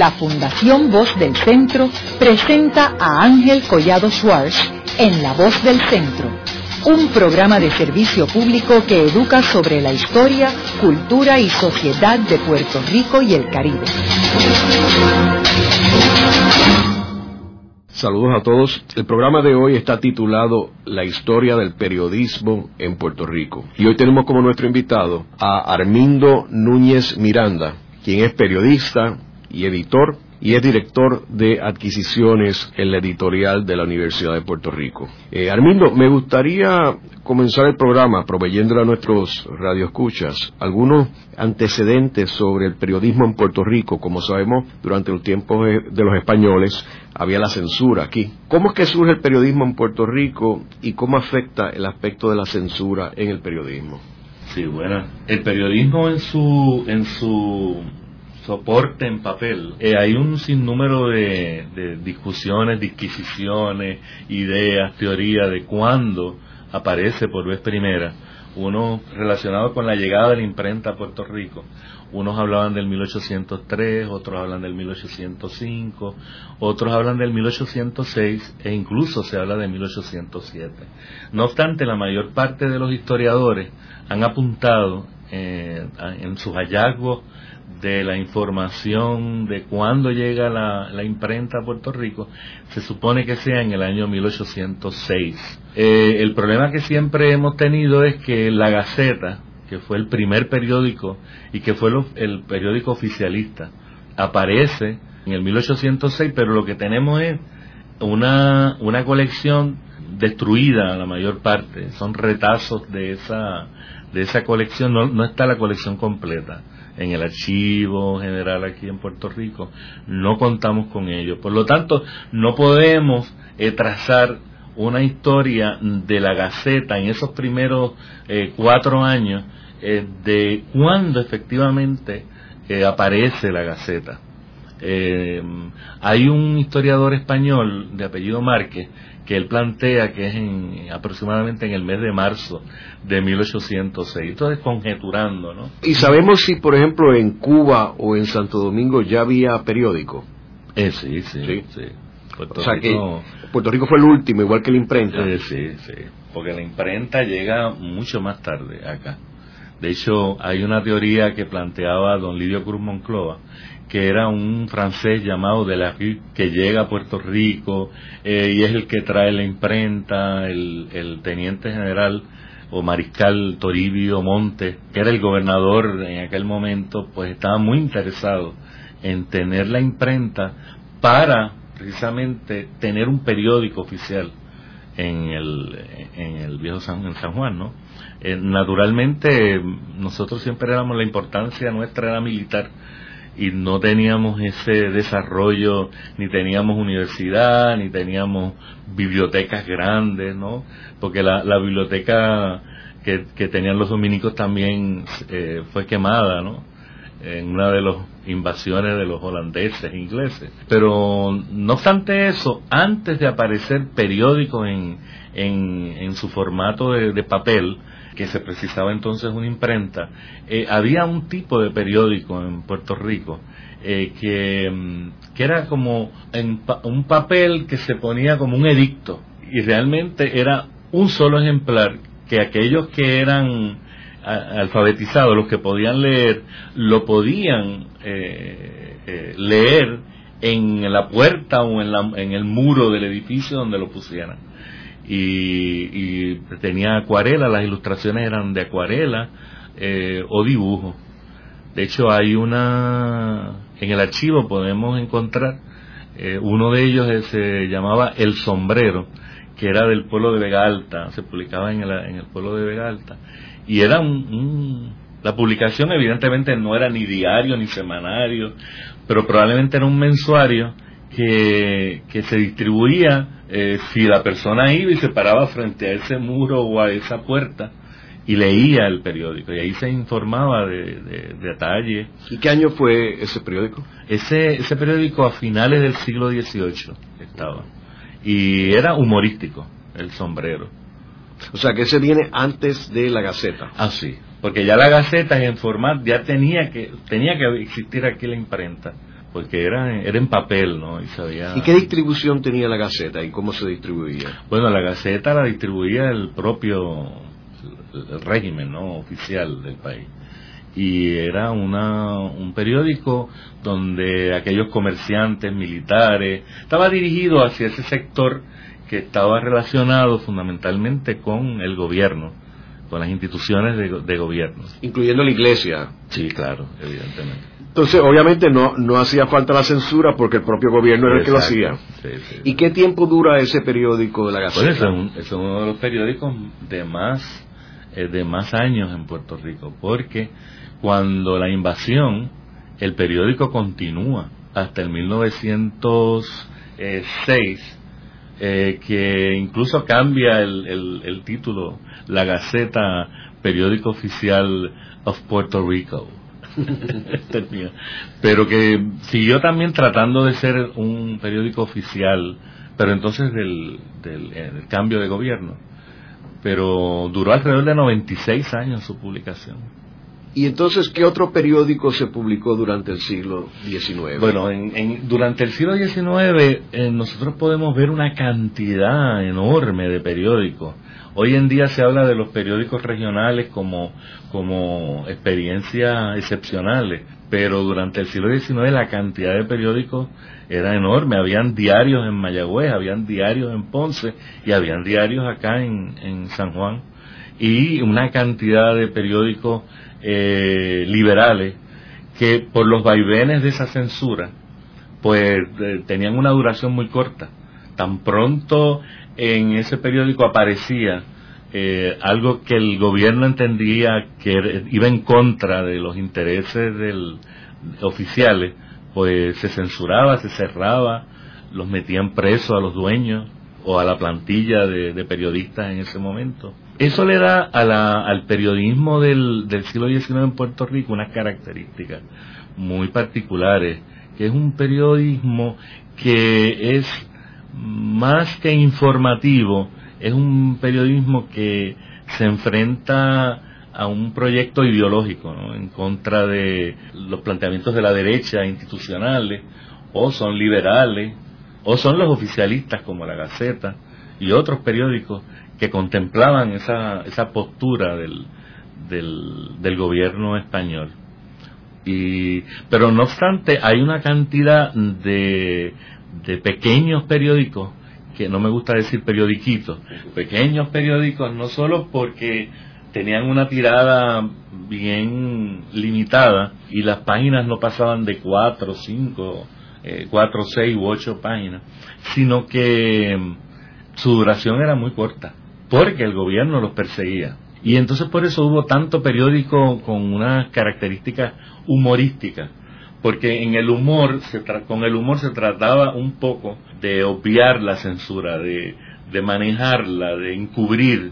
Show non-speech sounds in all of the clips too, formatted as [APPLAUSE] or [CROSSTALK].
la Fundación Voz del Centro presenta a Ángel Collado Schwartz en La Voz del Centro, un programa de servicio público que educa sobre la historia, cultura y sociedad de Puerto Rico y el Caribe. Saludos a todos. El programa de hoy está titulado La historia del periodismo en Puerto Rico. Y hoy tenemos como nuestro invitado a Armindo Núñez Miranda, quien es periodista y editor y es director de adquisiciones en la editorial de la Universidad de Puerto Rico. Eh, Armindo, me gustaría comenzar el programa proveyéndole a nuestros radioescuchas algunos antecedentes sobre el periodismo en Puerto Rico. Como sabemos, durante los tiempos de los españoles había la censura aquí. ¿Cómo es que surge el periodismo en Puerto Rico y cómo afecta el aspecto de la censura en el periodismo? Sí, bueno, el periodismo en su en su soporte en papel, eh, hay un sinnúmero de, de, discusiones, disquisiciones, ideas, teorías de cuándo aparece por vez primera, uno relacionado con la llegada de la imprenta a Puerto Rico. Unos hablaban del 1803, otros hablan del 1805, otros hablan del 1806 e incluso se habla de 1807. No obstante, la mayor parte de los historiadores han apuntado eh, en sus hallazgos de la información de cuándo llega la, imprenta a Puerto Rico, se supone que sea en el año 1806. Eh, el problema que siempre hemos tenido es que la Gaceta, que fue el primer periódico y que fue el periódico oficialista, aparece en el 1806, pero lo que tenemos es una, una colección destruida la mayor parte, son retazos de esa, de esa colección, no, no está la colección completa en el archivo general aquí en Puerto Rico, no contamos con ello. Por lo tanto, no podemos eh, trazar una historia de la Gaceta en esos primeros eh, cuatro años eh, de cuándo efectivamente aparece la Gaceta. hay un historiador español de apellido Márquez que él plantea que es en, aproximadamente en el mes de marzo de 1806. Entonces, conjeturando, ¿no? ¿Y sabemos si, por ejemplo, en Cuba o en Santo Domingo ya había periódico? Eh, sí, sí, sí. o sea que Puerto Rico fue el último, igual que la imprenta. Eh, sí, sí, porque la imprenta llega mucho más tarde acá. De hecho, hay una teoría que planteaba don Lidio Cruz Moncloa, que era un francés llamado de la que llega a Puerto Rico eh, y es el que trae la imprenta, el, teniente general o mariscal Toribio Monte, que era el gobernador en aquel momento, pues estaba muy interesado en tener la imprenta para precisamente tener un periódico oficial en el, en el viejo San, en San Juan, ¿no? Eh, naturalmente nosotros siempre éramos la importancia nuestra era militar y no teníamos ese desarrollo, ni teníamos universidad, ni teníamos bibliotecas grandes, ¿no? Porque la, la biblioteca que, que, tenían los dominicos también eh, fue quemada, ¿no? En una de las invasiones de los holandeses, ingleses. Pero no obstante eso, antes de aparecer periódicos en, en, en su formato de, de papel, que se precisaba entonces una imprenta, eh, había un tipo de periódico en Puerto Rico eh, que, mm, que, era como un papel que se ponía como un edicto y realmente era un solo ejemplar que aquellos que eran alfabetizados, los que podían leer, lo podían eh, leer en la puerta o en, la, en el muro del edificio donde lo pusieran y, tenía acuarela, las ilustraciones eran de acuarela eh, o dibujo. De hecho, hay una, en el archivo podemos encontrar, eh, uno de ellos se llamaba El Sombrero, que era del pueblo de Vega Alta, se publicaba en el, en el pueblo de Vega Alta, y era un, la publicación evidentemente no era ni diario ni semanario, pero probablemente era un mensuario que, que se distribuía eh, si la persona iba y se paraba frente a ese muro o a esa puerta y leía el periódico y ahí se informaba de, de, detalle. ¿Y qué año fue ese periódico? Ese, ese periódico a finales del siglo XVIII estaba y era humorístico, el sombrero. O sea que ese viene antes de la Gaceta. Ah, sí, porque ya la Gaceta en formato ya tenía que tenía que existir aquí la imprenta porque era, era en papel, ¿no? Y, sabía... ¿Y qué distribución tenía la Gaceta y cómo se distribuía? Bueno, la Gaceta la distribuía el propio el régimen, ¿no? Oficial del país. Y era una, un periódico donde aquellos comerciantes, militares, estaba dirigido hacia ese sector que estaba relacionado fundamentalmente con el gobierno con las instituciones de, gobierno. Incluyendo la iglesia. Sí, claro, evidentemente. Entonces, obviamente no, no hacía falta la censura porque el propio gobierno era el que lo hacía. ¿Y qué tiempo dura ese periódico de la Gaceta? Pues es, uno de los periódicos de más, eh, de más años en Puerto Rico, porque cuando la invasión, el periódico continúa hasta el 1906 eh, que incluso cambia el, el, título, la Gaceta, periódico oficial of Puerto Rico. [LAUGHS] pero que siguió también tratando de ser un periódico oficial, pero entonces del, del, del cambio de gobierno. Pero duró alrededor de 96 años su publicación. ¿Y entonces qué otro periódico se publicó durante el siglo XIX? Bueno, en, durante el siglo XIX eh, nosotros podemos ver una cantidad enorme de periódicos. Hoy en día se habla de los periódicos regionales como, como experiencias excepcionales, pero durante el siglo XIX la cantidad de periódicos era enorme. Habían diarios en Mayagüez, habían diarios en Ponce y habían diarios acá en, en San Juan. Y una cantidad de periódicos eh, liberales que por los vaivenes de esa censura, pues eh, tenían una duración muy corta. Tan pronto en ese periódico aparecía eh, algo que el gobierno entendía que iba en contra de los intereses del, oficiales, pues se censuraba, se cerraba, los metían presos a los dueños o a la plantilla de periodistas en ese momento. Eso le da al periodismo del, siglo XIX en Puerto Rico unas características muy particulares, que es un periodismo que es más que informativo, es un periodismo que se enfrenta a un proyecto ideológico en contra de los planteamientos de la derecha institucionales, o son liberales, o son los oficialistas como la Gaceta y otros periódicos que contemplaban esa, esa postura del, del, gobierno español. Y, pero no obstante, hay una cantidad de, de pequeños periódicos, que no me gusta decir periodiquitos, pequeños periódicos no solo porque tenían una tirada bien limitada y las páginas no pasaban de cuatro, cinco, eh, cuatro, seis u ocho páginas, sino que su duración era muy corta porque el gobierno los perseguía. Y entonces por eso hubo tanto periódico con unas características humorísticas, porque en el humor, se con el humor se trataba un poco de obviar la censura, de, de manejarla, de encubrir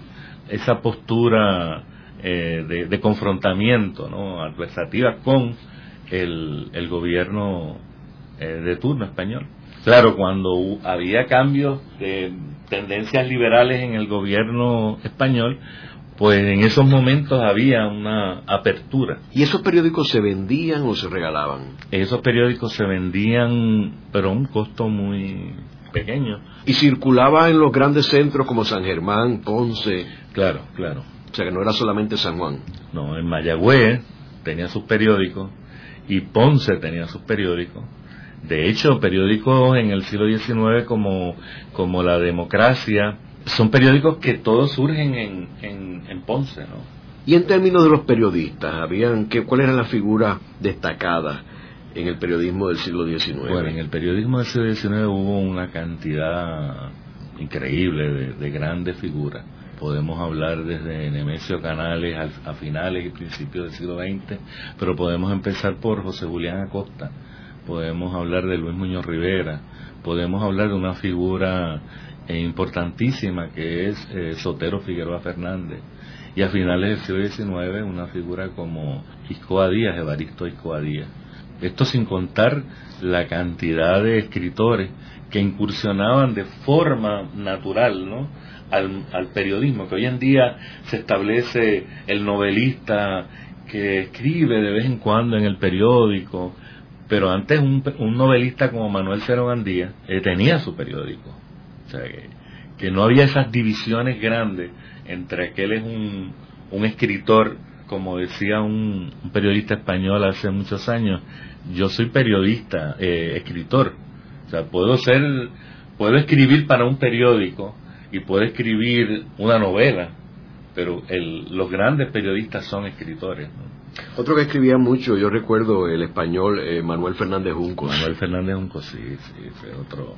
esa postura eh, de, confrontamiento ¿no? adversativa con el, el gobierno eh, de turno español. Claro, cuando había cambios de tendencias liberales en el gobierno español, pues en esos momentos había una apertura. ¿Y esos periódicos se vendían o se regalaban? Esos periódicos se vendían, pero a un costo muy pequeño. ¿Y circulaba en los grandes centros como San Germán, Ponce? Claro, claro. O sea que no era solamente San Juan. No, en Mayagüez tenía sus periódicos y Ponce tenía sus periódicos de hecho, periódicos en el siglo XIX como, como La Democracia, son periódicos que todos surgen en, en, Ponce, ¿no? Y en términos de los periodistas, habían que, ¿cuál era la figura destacada en el periodismo del siglo XIX? Bueno, en el periodismo del siglo XIX hubo una cantidad increíble de, de grandes figuras. Podemos hablar desde Nemesio Canales a, a finales y principios del siglo XX, pero podemos empezar por José Julián Acosta, podemos hablar de Luis Muñoz Rivera, podemos hablar de una figura eh, importantísima que es eh, Sotero Figueroa Fernández. Y a finales del siglo XIX una figura como Iscoa Díaz, Evaristo Iscoa Díaz. Esto sin contar la cantidad de escritores que incursionaban de forma natural ¿no? al, periodismo, que hoy en día se establece el novelista que escribe de vez en cuando en el periódico, Pero antes un, novelista como Manuel Cero Gandía eh, tenía su periódico. O sea, que, no había esas divisiones grandes entre aquel es un, un escritor, como decía un, periodista español hace muchos años, yo soy periodista, eh, escritor. O sea, puedo ser, puedo escribir para un periódico y puedo escribir una novela, pero el, los grandes periodistas son escritores. Otro que escribía mucho, yo recuerdo el español eh, Manuel Fernández Junco. Manuel Fernández Junco, sí, sí, fue otro.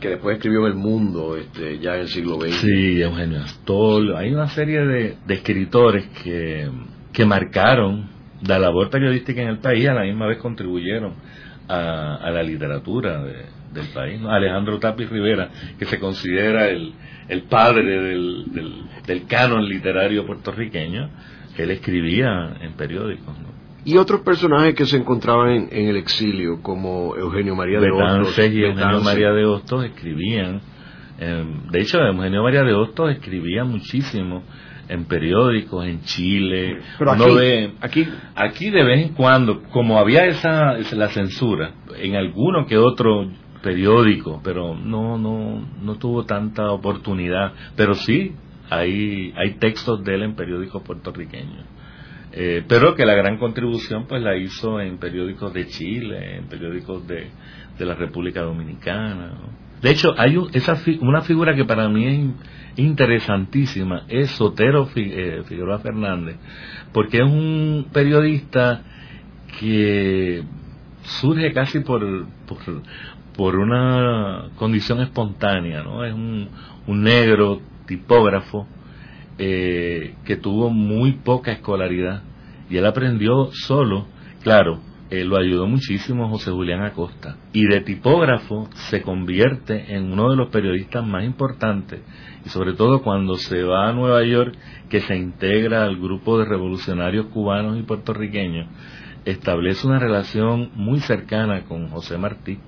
Que después escribió El Mundo, este, ya en el siglo XX. Sí, Eugenio Astol. Hay una serie de, escritores que, que marcaron la labor periodística en el país, a la misma vez contribuyeron a, la literatura del país. Alejandro Tapis Rivera, que se considera el, el padre del, del, canon literario puertorriqueño, que él escribía en periódicos. Y otros personajes que se encontraban en, el exilio, como Eugenio María de Hostos. y Eugenio María de Hostos escribían. de hecho, Eugenio María de Hostos escribía muchísimo en periódicos en Chile. Pero aquí, aquí, aquí de vez en cuando, como había esa, la censura, en alguno que otro periódico, pero no, no, no tuvo tanta oportunidad. Pero sí, hay, hay textos de él en periódicos puertorriqueños. Eh, pero que la gran contribución pues la hizo en periódicos de Chile, en periódicos de, de la República Dominicana. De hecho, hay esa una figura que para mí es interesantísima, es Sotero eh, Figueroa Fernández, porque es un periodista que surge casi por, por, una condición espontánea, ¿no? Es un, un negro tipógrafo eh, que tuvo muy poca escolaridad y él aprendió solo, claro, eh, lo ayudó muchísimo José Julián Acosta. Y de tipógrafo se convierte en uno de los periodistas más importantes y sobre todo cuando se va a Nueva York que se integra al grupo de revolucionarios cubanos y puertorriqueños establece una relación muy cercana con José Martí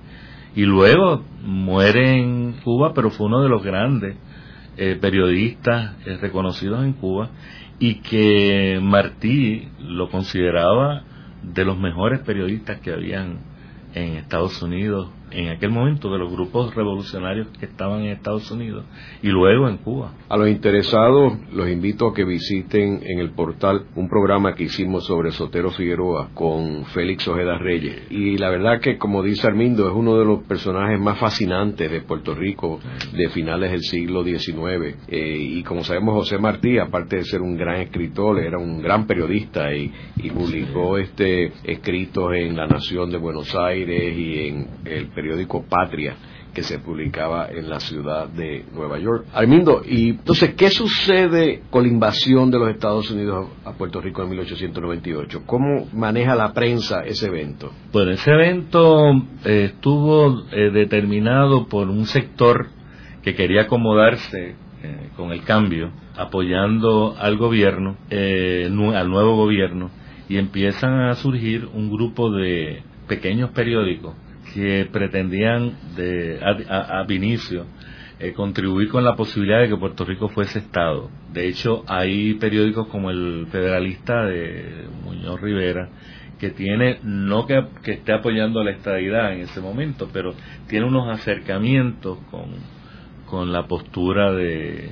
y luego muere en Cuba, pero fue uno de los grandes eh, periodistas eh, reconocidos en Cuba y que Martí lo consideraba de los mejores periodistas que habían en Estados Unidos en aquel momento de los grupos revolucionarios que estaban en Estados Unidos y luego en Cuba. A los interesados los invito a que visiten en el portal un programa que hicimos sobre Sotero Figueroa con Félix Ojeda Reyes. Y la verdad que, como dice Armindo, es uno de los personajes más fascinantes de Puerto Rico de finales del siglo XIX. Eh, y como sabemos, José Martí, aparte de ser un gran escritor, era un gran periodista y, publicó este escritos en La Nación de Buenos Aires y en el periódico Patria que se publicaba en la ciudad de Nueva York. Armindo, y entonces, ¿qué sucede con la invasión de los Estados Unidos a Puerto Rico en 1898? ¿Cómo maneja la prensa ese evento? Bueno, ese evento eh, estuvo eh, determinado por un sector que quería acomodarse eh, con el cambio, apoyando al gobierno, al nuevo gobierno, y empiezan a surgir un grupo de pequeños periódicos que pretendían de, a, Vinicio eh, contribuir con la posibilidad de que Puerto Rico fuese Estado. De hecho, hay periódicos como el Federalista de Muñoz Rivera, que tiene, no que, esté apoyando la estadidad en ese momento, pero tiene unos acercamientos con, con la postura de,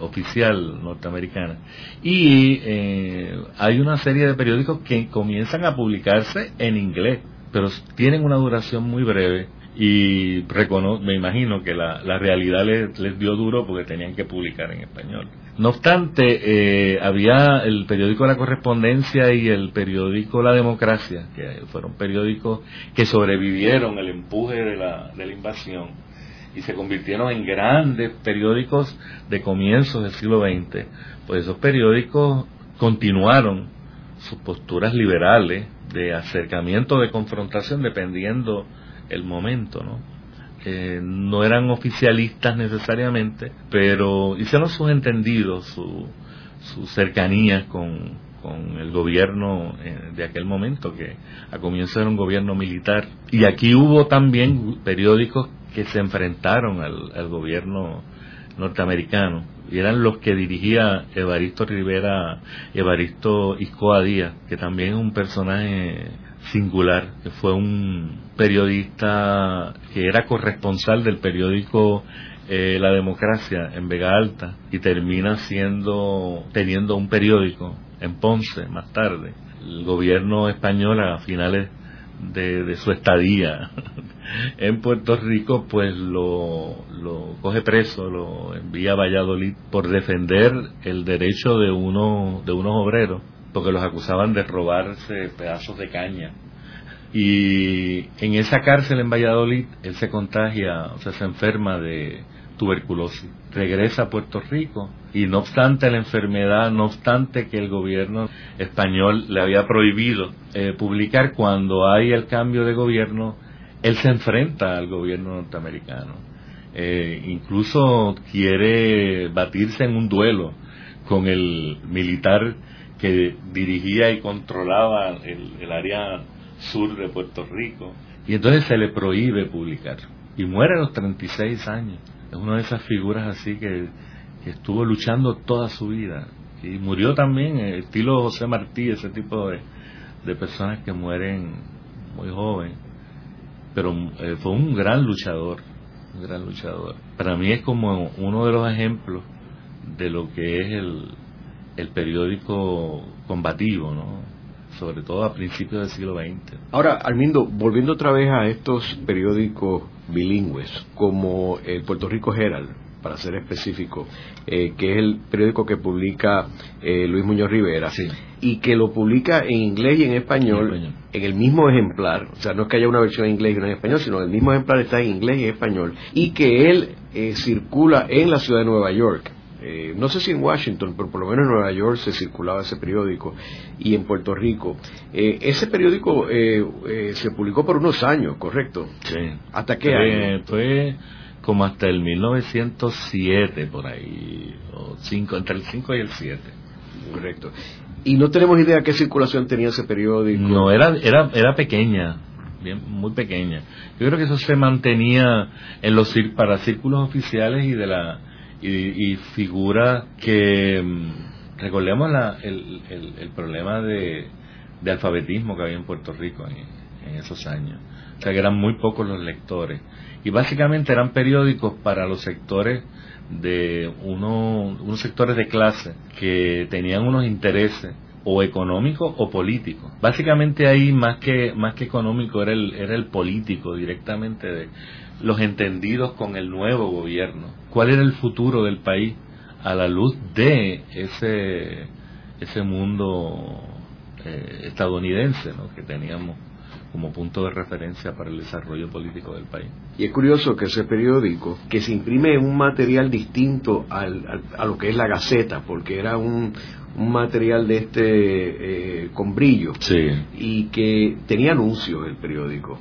oficial norteamericana. Y eh, hay una serie de periódicos que comienzan a publicarse en inglés pero tienen una duración muy breve y me imagino que la, realidad les, les, dio duro porque tenían que publicar en español. No obstante, eh, había el periódico La Correspondencia y el periódico La Democracia, que fueron periódicos que sobrevivieron el empuje de la, de la invasión y se convirtieron en grandes periódicos de comienzos del siglo XX. Pues esos periódicos continuaron sus posturas liberales de acercamiento, de confrontación, dependiendo el momento, ¿no? no eran oficialistas necesariamente, pero hicieron sus entendidos, su, su cercanía con, el gobierno eh, de aquel momento, que a comienzo era un gobierno militar. Y aquí hubo también periódicos que se enfrentaron al, gobierno norteamericanos, y eran los que dirigía Evaristo Rivera, Evaristo Iscoa Díaz, que también es un personaje singular, que fue un periodista que era corresponsal del periódico eh, La Democracia en Vega Alta y termina siendo, teniendo un periódico en Ponce más tarde. El gobierno español a finales de, su estadía [LAUGHS] en Puerto Rico, pues lo, lo, coge preso, lo envía a Valladolid por defender el derecho de, uno, de unos obreros, porque los acusaban de robarse pedazos de caña. Y en esa cárcel en Valladolid, él se contagia, o sea, se enferma de tuberculosis. Regresa a Puerto Rico y no obstante la enfermedad, no obstante que el gobierno español le había prohibido eh, publicar cuando hay el cambio de gobierno, él se enfrenta al gobierno norteamericano. Eh, incluso quiere batirse en un duelo con el militar que dirigía y controlaba el, el área sur de Puerto Rico. Y entonces se le prohíbe publicar. Y muere a los 36 años. Es una de esas figuras así que, estuvo luchando toda su vida. Y murió también, eh, estilo José Martí, ese tipo de, de personas que mueren muy joven. Pero eh, fue un gran luchador, un gran luchador. Para mí es como uno de los ejemplos de lo que es el, el periódico combativo, ¿no? sobre todo a principios del siglo XX. Ahora, Armindo, volviendo otra vez a estos periódicos bilingües, como el Puerto Rico Herald, para ser específico, eh, que es el periódico que publica eh, Luis Muñoz Rivera, y que lo publica en inglés y en español, en el mismo ejemplar, o sea, no es que haya una versión en inglés y una en español, sino el mismo ejemplar está en inglés y en español, y que él eh, circula en la ciudad de Nueva York eh, no sé si en Washington, pero por lo menos en Nueva York se circulaba ese periódico y en Puerto Rico. Eh, ese periódico eh, se publicó por unos años, ¿correcto? Sí. ¿Hasta qué año? Fue como hasta el 1907, por ahí, o cinco, entre el 5 y el 7. Correcto. ¿Y no tenemos idea qué circulación tenía ese periódico? No, era, era, era pequeña, bien, muy pequeña. Yo creo que eso se mantenía en los para círculos oficiales y de la y, figura que mm, recordemos la, el, el, problema de, de, alfabetismo que había en Puerto Rico en, esos años. O sea que eran muy pocos los lectores. Y básicamente eran periódicos para los sectores de uno, unos sectores de clase que tenían unos intereses o económicos o políticos. Básicamente ahí más que más que económico era el era el político directamente de los entendidos con el nuevo gobierno. ¿Cuál era el futuro del país a la luz de ese, ese mundo eh, estadounidense que teníamos como punto de referencia para el desarrollo político del país. Y es curioso que ese periódico, que se imprime en un material distinto al, a lo que es la Gaceta, porque era un, un material de este eh, con brillo, y que tenía anuncios el periódico.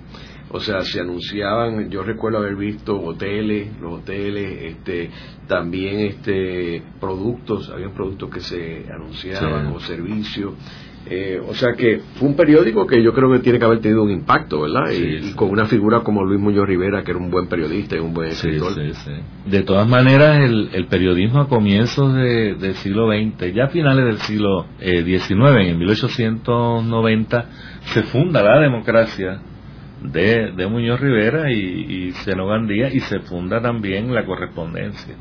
O sea, se anunciaban, yo recuerdo haber visto hoteles, los hoteles, este, también este, productos, había productos que se anunciaban o servicios. Eh, o sea que fue un periódico que yo creo que tiene que haber tenido un impacto, ¿verdad? y, con una figura como Luis Muñoz Rivera, que era un buen periodista y un buen escritor. De todas maneras, el, periodismo a comienzos del siglo XX, ya a finales del siglo XIX, eh, en 1890, se funda la democracia de, de Muñoz Rivera y, y Seno Gandía y se funda también la correspondencia.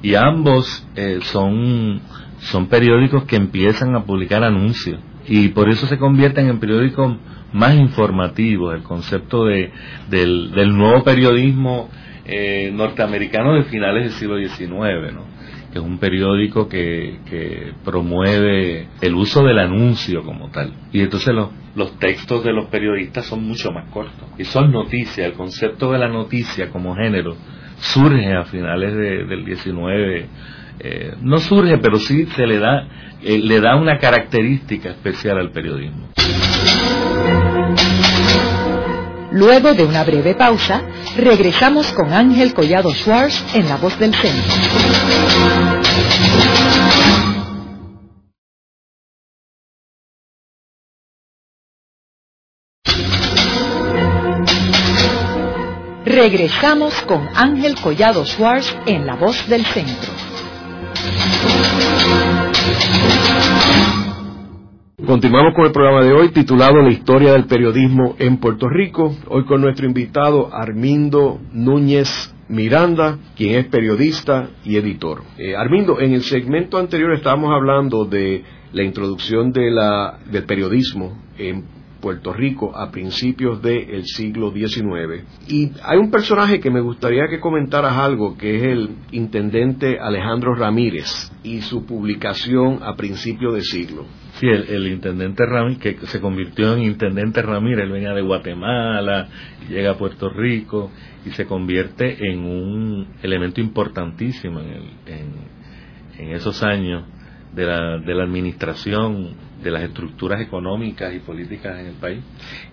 Y ambos eh, son, son periódicos que empiezan a publicar anuncios y por eso se convierten en periódicos más informativos, el concepto de, del, nuevo periodismo eh, norteamericano de finales del siglo XIX, ¿no? que es un periódico que, que promueve el uso del anuncio como tal. Y entonces los, los textos de los periodistas son mucho más cortos. Y son noticias, el concepto de la noticia como género surge a finales del 19. Eh, no surge, pero sí se le da, eh, le da una característica especial al periodismo. Luego de una breve pausa, regresamos con Ángel Collado Schwartz en La Voz del Centro. Regresamos con Ángel Collado Schwartz en La Voz del Centro. Continuamos con el programa de hoy titulado La historia del periodismo en Puerto Rico. Hoy con nuestro invitado Armindo Núñez Miranda, quien es periodista y editor. Eh, Armindo, en el segmento anterior estábamos hablando de la introducción del periodismo en Puerto Rico a principios del siglo XIX. Y hay un personaje que me gustaría que comentaras algo, que es el intendente Alejandro Ramírez y su publicación a principios de siglo. Sí, el, intendente Ramírez, que se convirtió en intendente Ramírez, él venía de Guatemala, llega a Puerto Rico y se convierte en un elemento importantísimo en, esos años de la, de la administración de las estructuras económicas y políticas en el país.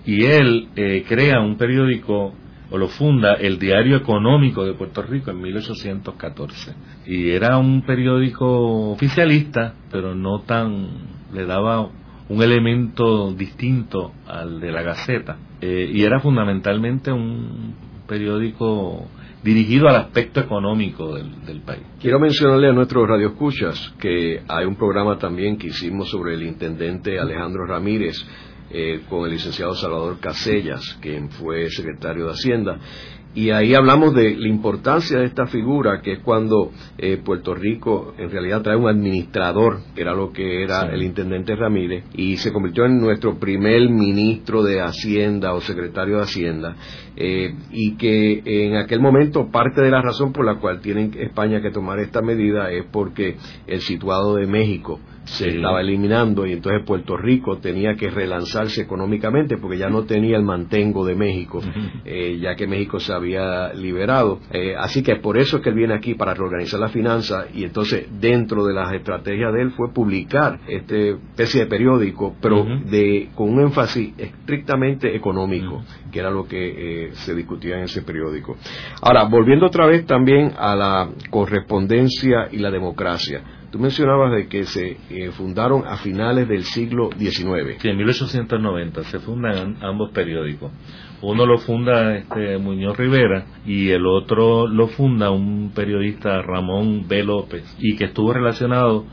Y él eh, crea un periódico o lo funda el Diario Económico de Puerto Rico en 1814. Y era un periódico oficialista, pero no tan, le daba un elemento distinto al de la Gaceta. Eh, y era fundamentalmente un periódico dirigido al aspecto económico del, país. Quiero mencionarle a nuestros radioescuchas que hay un programa también que hicimos sobre el intendente Alejandro Ramírez eh, con el licenciado Salvador Casellas, quien fue secretario de Hacienda, y ahí hablamos de la importancia de esta figura, que es cuando eh, Puerto Rico en realidad trae un administrador, que era lo que era el intendente Ramírez, y se convirtió en nuestro primer ministro de Hacienda o secretario de Hacienda, eh, y que en aquel momento parte de la razón por la cual tiene España que tomar esta medida es porque el situado de México se estaba eliminando y entonces Puerto Rico tenía que relanzarse económicamente porque ya no tenía el mantengo de México, eh, ya que México se había liberado. Eh, así que por eso es que él viene aquí para reorganizar la finanza y entonces dentro de las estrategias de él fue publicar este especie de periódico, pero de con un énfasis estrictamente económico, que era lo que eh, se discutía en ese periódico. Ahora, volviendo otra vez también a la correspondencia y la democracia. Tú mencionabas de que se eh, fundaron a finales del siglo XIX. Sí, en 1890 se fundan ambos periódicos. Uno lo funda este Muñoz Rivera y el otro lo funda un periodista Ramón B. López y que estuvo relacionado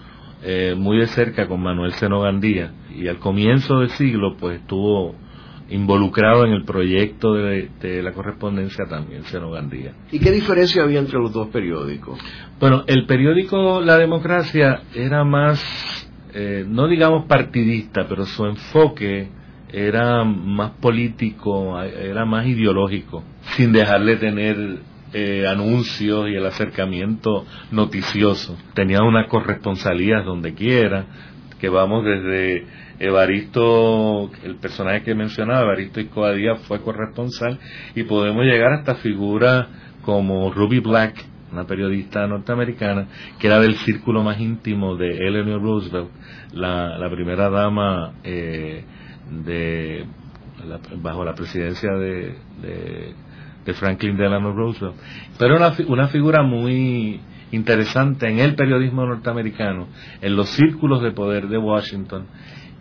eh, muy de cerca con Manuel Seno Gandía y al comienzo del siglo pues estuvo involucrado en el proyecto de, la correspondencia también, Seno Gandía. ¿Y qué diferencia había entre los dos periódicos? Bueno, el periódico La Democracia era más, eh, no digamos partidista, pero su enfoque era más político, era más ideológico, sin dejarle tener eh, anuncios y el acercamiento noticioso. Tenía una corresponsalía donde quiera, que vamos desde Evaristo, el personaje que mencionaba, Evaristo Iscoa fue corresponsal y podemos llegar hasta figuras como Ruby Black, una periodista norteamericana, que era del círculo más íntimo de Eleanor Roosevelt, la, primera dama eh, de bajo la presidencia de, de, Franklin Delano Roosevelt. Pero una, una figura muy interesante en el periodismo norteamericano, en los círculos de poder de Washington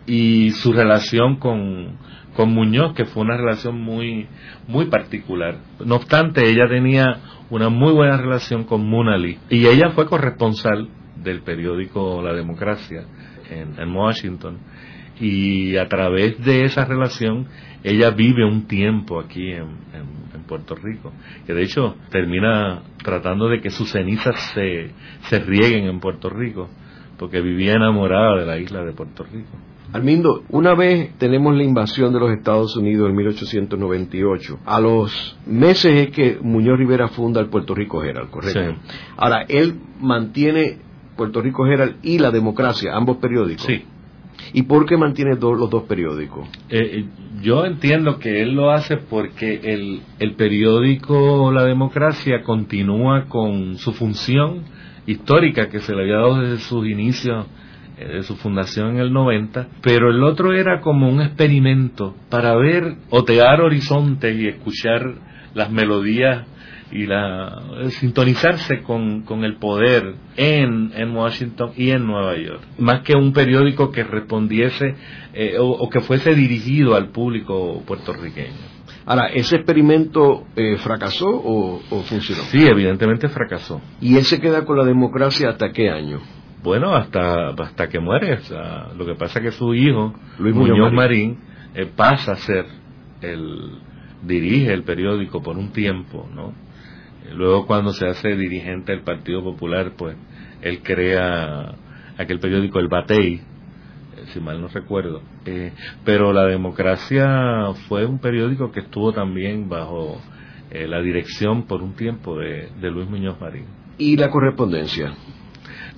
y su relación con, con Muñoz, que fue una relación muy, muy particular. No obstante, ella tenía una muy buena relación con Munali y ella fue corresponsal del periódico La Democracia en, Washington y a través de esa relación ella vive un tiempo aquí en, en, Puerto Rico, que de hecho termina tratando de que sus cenizas se, se rieguen en Puerto Rico, porque vivía enamorada de la isla de Puerto Rico. Armindo, una vez tenemos la invasión de los Estados Unidos en 1898. A los meses es que Muñoz Rivera funda el Puerto Rico Herald, ¿correcto? Sí. Ahora, él mantiene Puerto Rico Herald y La Democracia, ambos periódicos. Sí. ¿Y por qué mantiene los dos periódicos? Eh, eh, yo entiendo que él lo hace porque el, periódico La Democracia continúa con su función histórica que se le había dado desde sus inicios eh, de su fundación en el 90, pero el otro era como un experimento para ver, otear horizontes y escuchar las melodías y la sintonizarse con, con el poder en, en, Washington y en Nueva York, más que un periódico que respondiese eh, o, que fuese dirigido al público puertorriqueño. Ahora, ¿ese experimento eh, fracasó o, funcionó? Sí, evidentemente fracasó. ¿Y él se queda con la democracia hasta qué año? Bueno, hasta, hasta que muere. lo que pasa es que su hijo, Luis Muñoz, Marín, eh, pasa a ser el dirige el periódico por un tiempo, ¿no? Luego cuando se hace dirigente del Partido Popular, pues él crea aquel periódico El Batey, eh, si mal no recuerdo. Eh, pero La Democracia fue un periódico que estuvo también bajo eh, la dirección por un tiempo de, Luis Muñoz Marín. ¿Y la correspondencia?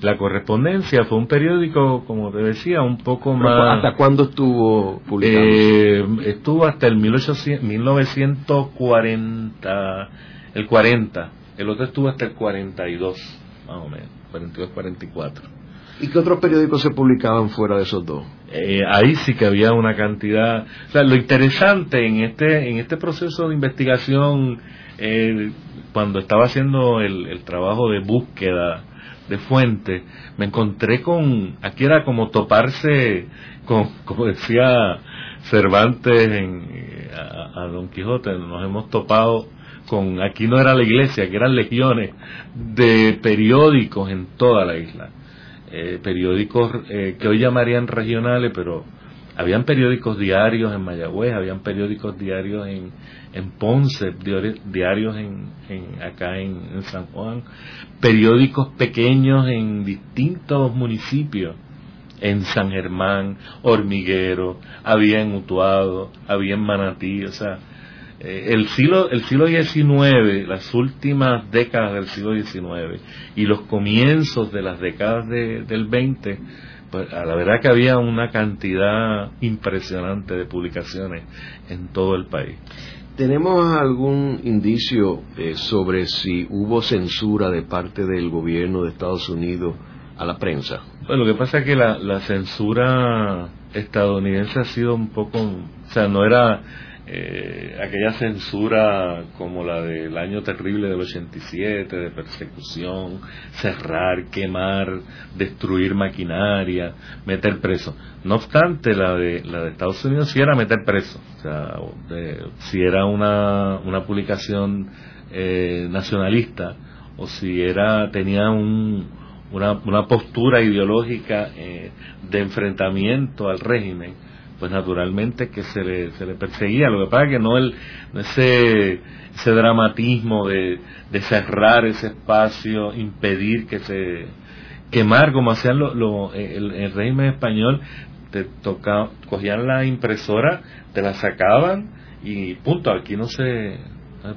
La correspondencia fue un periódico, como te decía, un poco más... ¿Hasta cuándo estuvo publicado? estuvo hasta el 1800, 1940, el 40. El otro estuvo hasta el 42, más o menos, 42, 44. ¿Y qué otros periódicos se publicaban fuera de esos dos? Eh, ahí sí que había una cantidad. O sea, lo interesante en este, en este proceso de investigación, eh, cuando estaba haciendo el, trabajo de búsqueda de fuente, me encontré con, aquí era como toparse con, [LAUGHS] como decía Cervantes en, a, a Don Quijote, nos hemos topado con, aquí no era la iglesia, que eran legiones de periódicos en toda la isla. Eh, periódicos eh, que hoy llamarían regionales, pero habían periódicos diarios en Mayagüez, habían periódicos diarios en, en Ponce, diarios en, en acá en, San Juan, periódicos pequeños en distintos municipios, en San Germán, Hormiguero, había en Utuado, había en Manatí, o sea, el siglo el siglo XIX, las últimas décadas del siglo XIX y los comienzos de las décadas del XX, pues a la verdad que había una cantidad impresionante de publicaciones en todo el país. ¿Tenemos algún indicio eh, sobre si hubo censura de parte del gobierno de Estados Unidos a la prensa? Bueno, lo que pasa es que la, la censura estadounidense ha sido un poco, o sea, no era eh, aquella censura como la del año terrible del 87, de persecución, cerrar, quemar, destruir maquinaria, meter preso. No obstante, la de, la de Estados Unidos sí era meter preso. Si era una, una publicación eh, nacionalista o si era tenía un, una, una postura ideológica eh, de enfrentamiento al régimen, pues naturalmente que se le, se le perseguía. Lo que pasa es que no el, ese, ese dramatismo de, de cerrar ese espacio, impedir que se quemar como hacían lo, el, régimen español, te toca, cogían la impresora, te la sacaban y punto, aquí no se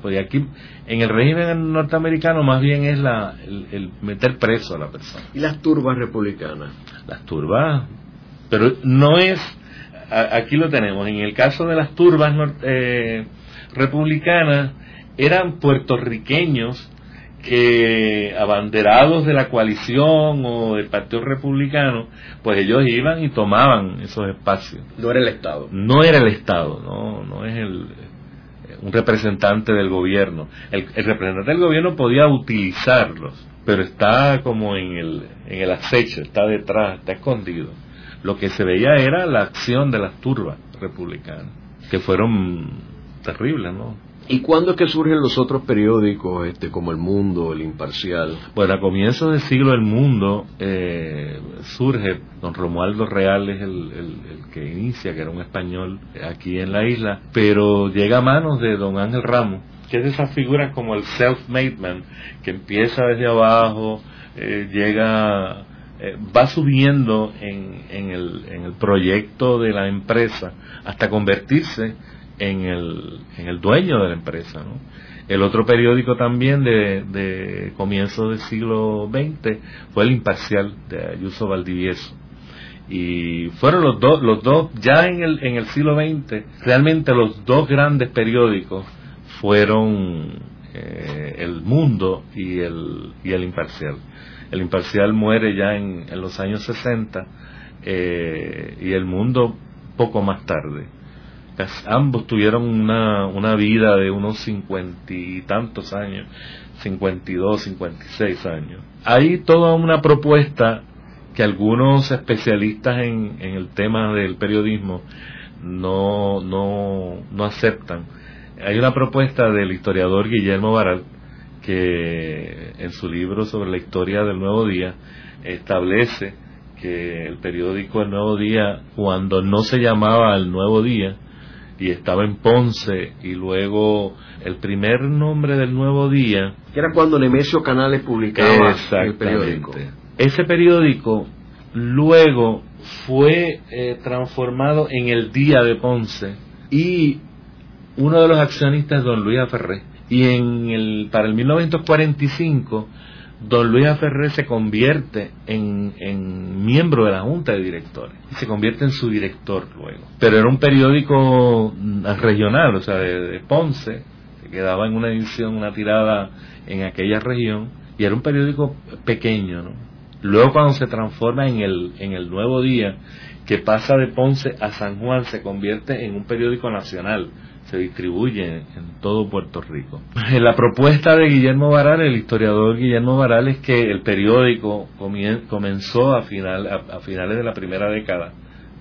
pues aquí en el régimen norteamericano más bien es la el, el, meter preso a la persona. ¿Y las turbas republicanas? Las turbas, pero no es aquí lo tenemos. En el caso de las turbas eh, republicanas, eran puertorriqueños que abanderados de la coalición o del Partido Republicano, pues ellos iban y tomaban esos espacios. No era el Estado. No era el Estado, no, no es el, un representante del gobierno. El, el, representante del gobierno podía utilizarlos, pero está como en el, en el acecho, está detrás, está escondido lo que se veía era la acción de las turbas republicanas, que fueron terribles, ¿no? ¿Y cuándo es que surgen los otros periódicos, este, como El Mundo, El Imparcial? Bueno, a comienzos del siglo El Mundo eh, surge, don Romualdo Real es el, el, que inicia, que era un español aquí en la isla, pero llega a manos de don Ángel Ramos, que es de esas figuras como el self-made man, que empieza desde abajo, eh, llega eh, va subiendo en, el, proyecto de la empresa hasta convertirse en el, dueño de la empresa. El otro periódico también de, comienzo del siglo XX fue El Imparcial de Ayuso Valdivieso. Y fueron los dos, los dos, ya en el, siglo XX, realmente los dos grandes periódicos fueron eh, El Mundo y el Imparcial. El imparcial muere ya en, los años 60 eh, y el mundo poco más tarde. ambos tuvieron una, una vida de unos cincuenta y tantos años, 52, 56 años. Hay toda una propuesta que algunos especialistas en, en el tema del periodismo no, no, no aceptan, hay una propuesta del historiador Guillermo Baral que en su libro sobre la historia del Nuevo Día establece que el periódico El Nuevo Día, cuando no se llamaba El Nuevo Día y estaba en Ponce y luego el primer nombre del Nuevo Día... Que era cuando Nemesio Canales publicaba el periódico. Ese periódico luego fue eh, transformado en el Día de Ponce y uno de los accionistas, don Luis Aferré, y en el, para el 1945 don Luis Aferré se convierte en, en, miembro de la junta de directores y se convierte en su director luego. Pero era un periódico regional, o sea, de, Ponce, que quedaba en una edición, una tirada en aquella región, y era un periódico pequeño, ¿no? Luego cuando se transforma en el, en el Nuevo Día, que pasa de Ponce a San Juan, se convierte en un periódico nacional, se distribuye en todo Puerto Rico. La propuesta de Guillermo Baral, el historiador Guillermo Baral, es que el periódico comenzó a, final, a, finales de la primera década,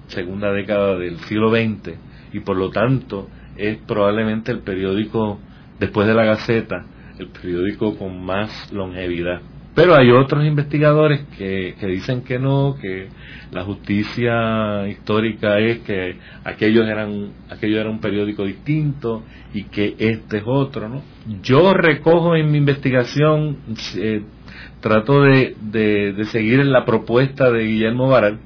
segunda década del siglo XX, y por lo tanto es probablemente el periódico, después de la Gaceta, el periódico con más longevidad. Pero hay otros investigadores que, que dicen que no, que la justicia histórica es que aquellos eran, aquello era un periódico distinto y que este es otro, ¿no? Yo recojo en mi investigación, eh, trato de, de, seguir en la propuesta de Guillermo Baral,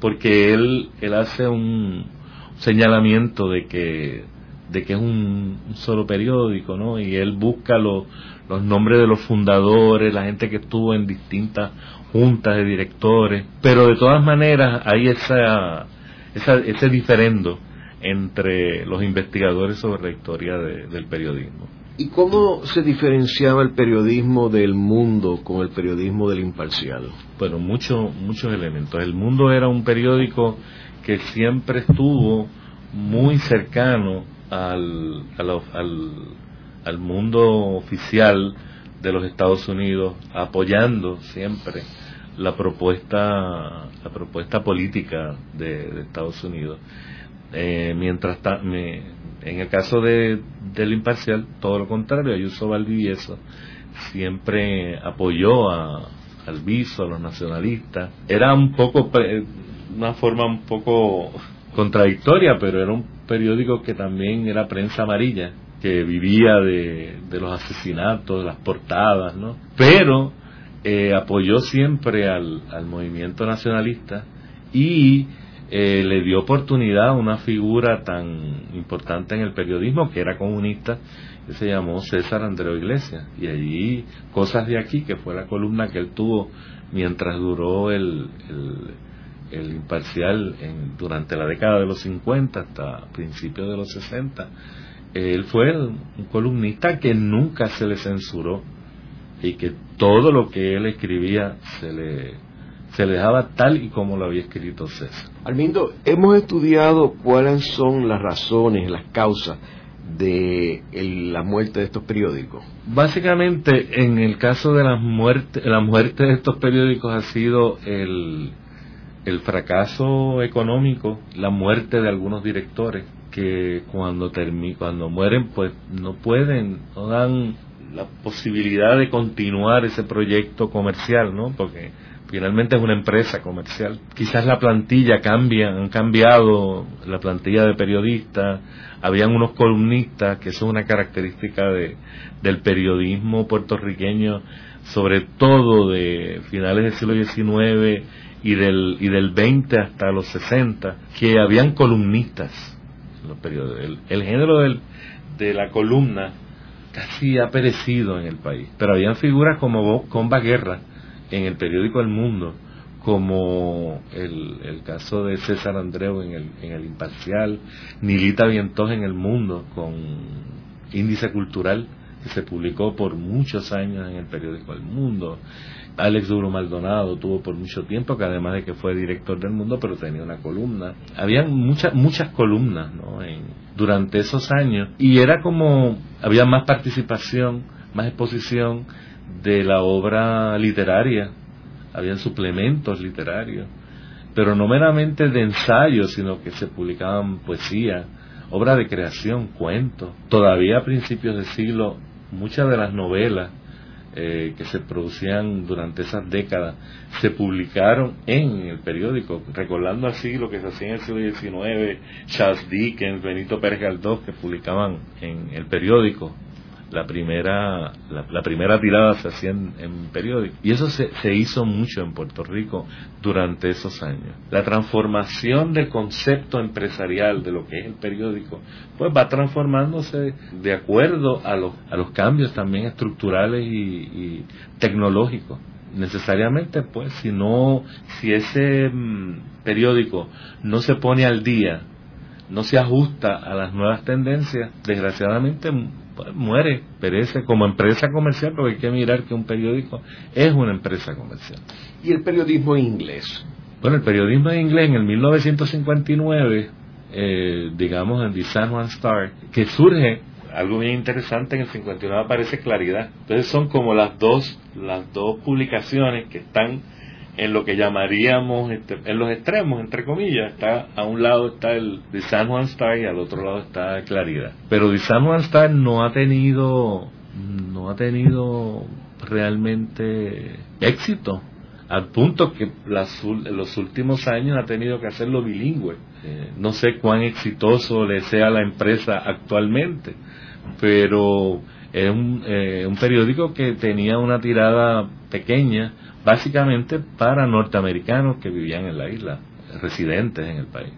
porque él, él hace un señalamiento de que, de que es un, solo periódico, ¿no? Y él busca los los nombres de los fundadores, la gente que estuvo en distintas juntas de directores, pero de todas maneras hay esa, ese diferendo entre los investigadores sobre la historia del periodismo. ¿Y cómo se diferenciaba el periodismo del mundo con el periodismo del imparcial? Bueno, muchos muchos elementos. El mundo era un periódico que siempre estuvo muy cercano al, al, al mundo oficial de los Estados Unidos, apoyando siempre la propuesta la propuesta política de, Estados Unidos. Eh, mientras en el caso de, del imparcial, todo lo contrario, Ayuso Valdivieso siempre apoyó a, al viso, a los nacionalistas. Era un poco, una forma un poco contradictoria, pero era un periódico que también era prensa amarilla que vivía de, los asesinatos, de las portadas, ¿no? Pero eh, apoyó siempre al, movimiento nacionalista y eh, le dio oportunidad a una figura tan importante en el periodismo que era comunista, que se llamó César Andreu Iglesias. Y allí, Cosas de aquí, que fue la columna que él tuvo mientras duró el, el, imparcial en, durante la década de los 50 hasta principios de los 60, él fue un columnista que nunca se le censuró y que todo lo que él escribía se le, se le dejaba tal y como lo había escrito César. Armindo, hemos estudiado cuáles son las razones, las causas de la muerte de estos periódicos. Básicamente, en el caso de la muerte, la muerte de estos periódicos ha sido el, el fracaso económico, la muerte de algunos directores que cuando cuando mueren pues no pueden no dan la posibilidad de continuar ese proyecto comercial no porque finalmente es una empresa comercial. Quizás la plantilla cambia han cambiado la plantilla de periodistas. Habían unos columnistas que eso es una característica de del periodismo puertorriqueño sobre todo de finales del siglo XIX y del y del 20 hasta los 60 que habían columnistas los periodos. El, género del, de la columna casi ha perecido en el país. Pero habían figuras como Comba Guerra en el periódico El Mundo, como el, el caso de César Andreu en el, en el Imparcial, Nilita Vientos en El Mundo, con Índice Cultural, que se publicó por muchos años en el periódico El Mundo. Alex Duro Maldonado tuvo por mucho tiempo, que además de que fue director del mundo, pero tenía una columna. Habían muchas, muchas columnas, ¿no? En, durante esos años. Y era como, había más participación, más exposición de la obra literaria. Habían suplementos literarios. Pero no meramente de ensayos, sino que se publicaban poesía obra de creación, cuentos. Todavía a principios del siglo, muchas de las novelas eh, que se producían durante esas décadas se publicaron en el periódico, recordando así lo que se hacía en el siglo XIX, Charles Dickens, Benito Pérez Galdós, que publicaban en el periódico la primera la, primera tirada se hacía en, en periódico. Y eso se, se, hizo mucho en Puerto Rico durante esos años. La transformación del concepto empresarial de lo que es el periódico pues va transformándose de acuerdo a los a los cambios también estructurales y, y tecnológicos. Necesariamente pues si no si ese mm, periódico no se pone al día no se ajusta a las nuevas tendencias desgraciadamente muere, perece como empresa comercial, porque hay que mirar que un periódico es una empresa comercial. ¿Y el periodismo inglés? Bueno, el periodismo inglés en el 1959, eh, digamos en The San Juan Star, que surge algo bien interesante, en el 59 aparece Claridad. Entonces son como las dos, las dos publicaciones que están en lo que llamaríamos este, en los extremos entre comillas está a un lado está el de San Juan Star y al otro lado está Claridad. Pero de San Juan Star no ha tenido no ha tenido realmente éxito al punto que las, los últimos años ha tenido que hacerlo bilingüe. Eh, no sé cuán exitoso le sea la empresa actualmente pero es un, eh, un periódico que tenía una tirada pequeña básicamente para norteamericanos que vivían en la isla, residentes en el país.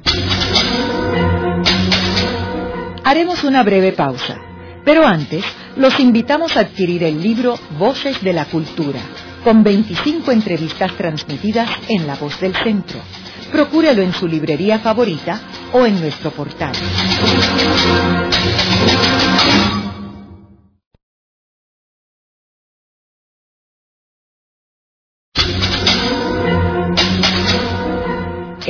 Haremos una breve pausa, pero antes los invitamos a adquirir el libro Voces de la Cultura, con 25 entrevistas transmitidas en La Voz del Centro. Procúrelo en su librería favorita o en nuestro portal.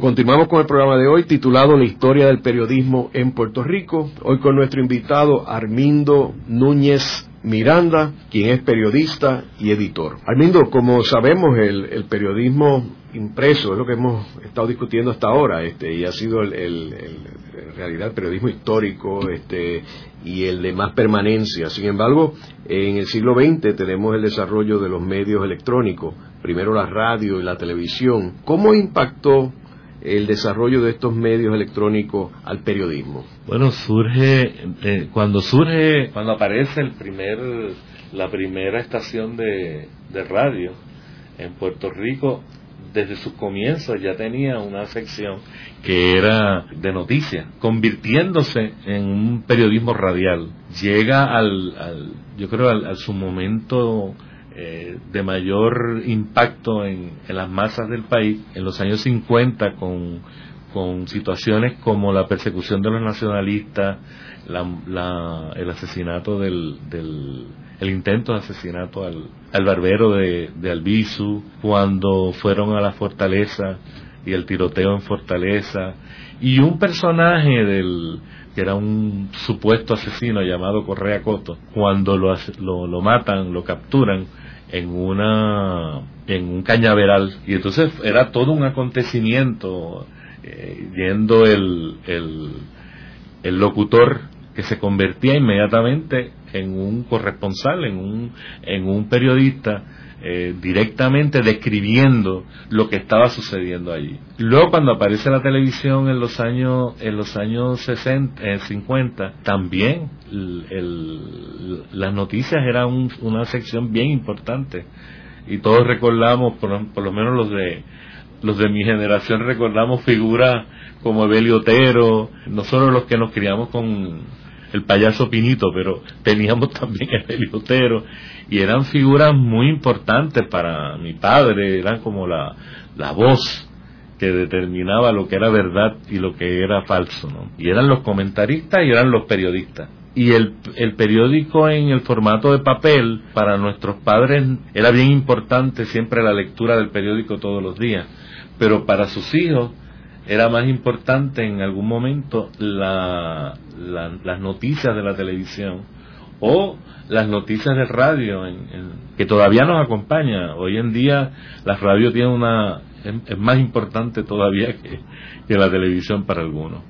Continuamos con el programa de hoy titulado La historia del periodismo en Puerto Rico. Hoy con nuestro invitado Armindo Núñez Miranda, quien es periodista y editor. Armindo, como sabemos, el, periodismo impreso es lo que hemos estado discutiendo hasta ahora, este, y ha sido el, en realidad el periodismo histórico, este, y el de más permanencia. Sin embargo, en el siglo XX tenemos el desarrollo de los medios electrónicos, primero la radio y la televisión. ¿Cómo impactó el desarrollo de estos medios electrónicos al periodismo? Bueno, surge, eh, cuando surge, cuando aparece el primer, la primera estación de, de radio en Puerto Rico, desde sus comienzos ya tenía una sección que era de noticias, convirtiéndose en un periodismo radial. Llega al, al yo creo, al, a su momento eh, de mayor impacto en, las masas del país en los años 50 con, con situaciones como la persecución de los nacionalistas, el asesinato del, el intento de asesinato al, al barbero de, de Albizu, cuando fueron a la fortaleza y el tiroteo en Fortaleza, y un personaje del, que era un supuesto asesino llamado Correa Coto, cuando lo, lo, matan, lo capturan, en una en un cañaveral. Y entonces era todo un acontecimiento eh, yendo el, el locutor que se convertía inmediatamente en un corresponsal, en un, en un periodista eh, directamente describiendo lo que estaba sucediendo allí. Luego cuando aparece la televisión en los años en los años 60, 50, eh, también las noticias eran una sección bien importante y todos recordamos, por, lo menos los de los de mi generación recordamos figuras como Evelio Otero, no solo los que nos criamos con el payaso Pinito, pero teníamos también a Evelio Otero y eran figuras muy importantes para mi padre, eran como la, la voz que determinaba lo que era verdad y lo que era falso, ¿no? Y eran los comentaristas y eran los periodistas. y el, el, periódico en el formato de papel para nuestros padres era bien importante siempre la lectura del periódico todos los días, pero para sus hijos era más importante en algún momento la, las noticias de la televisión o las noticias del radio que todavía nos acompaña. Hoy en día la radio tiene una es, más importante todavía que, que la televisión para algunos.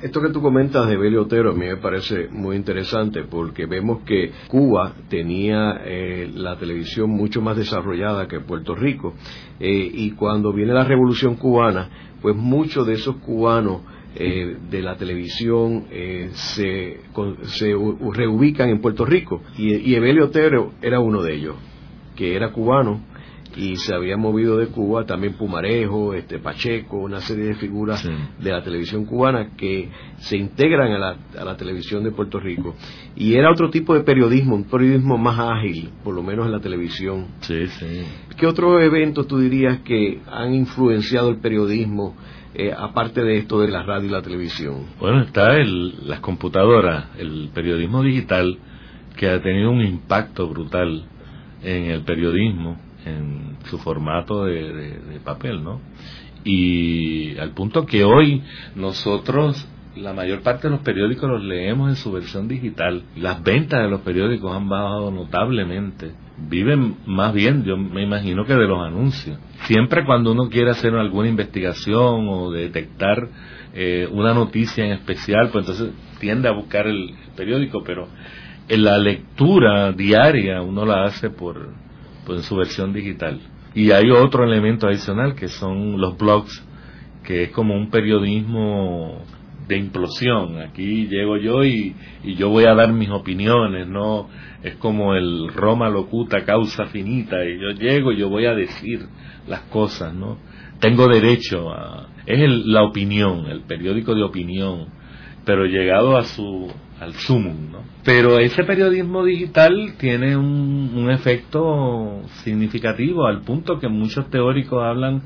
Esto que tú comentas de Belio Otero a mí me parece muy interesante porque vemos que Cuba tenía eh, la televisión mucho más desarrollada que Puerto Rico eh, y cuando viene la revolución cubana, pues muchos de esos cubanos eh, de la televisión se, se, reubican en Puerto Rico. Y, y Evelio Otero era uno de ellos, que era cubano y se había movido de Cuba también Pumarejo, este Pacheco, una serie de figuras de la televisión cubana que se integran a la, a la, televisión de Puerto Rico. Y era otro tipo de periodismo, un periodismo más ágil, por lo menos en la televisión. Sí, sí. ¿Qué otros eventos tú dirías que han influenciado el periodismo? Eh, aparte de esto de la radio y la televisión? Bueno, está el, las computadoras, el periodismo digital, que ha tenido un impacto brutal en el periodismo en su formato de, papel, ¿no? Y al punto que hoy nosotros la mayor parte de los periódicos los leemos en su versión digital. Las ventas de los periódicos han bajado notablemente. Viven más bien, yo me imagino que de los anuncios. Siempre cuando uno quiere hacer alguna investigación o detectar eh, una noticia en especial, pues entonces tiende a buscar el periódico, pero en la lectura diaria uno la hace por, en su versión digital. Y hay otro elemento adicional que son los blogs, que es como un periodismo de implosión. Aquí llego yo y, y, yo voy a dar mis opiniones, no es como el Roma locuta causa finita y yo llego y yo voy a decir las cosas, ¿no? Tengo derecho a es el, la opinión, el periódico de opinión, pero llegado a su al sumum, ¿no? Pero ese periodismo digital tiene un, un, efecto significativo al punto que muchos teóricos hablan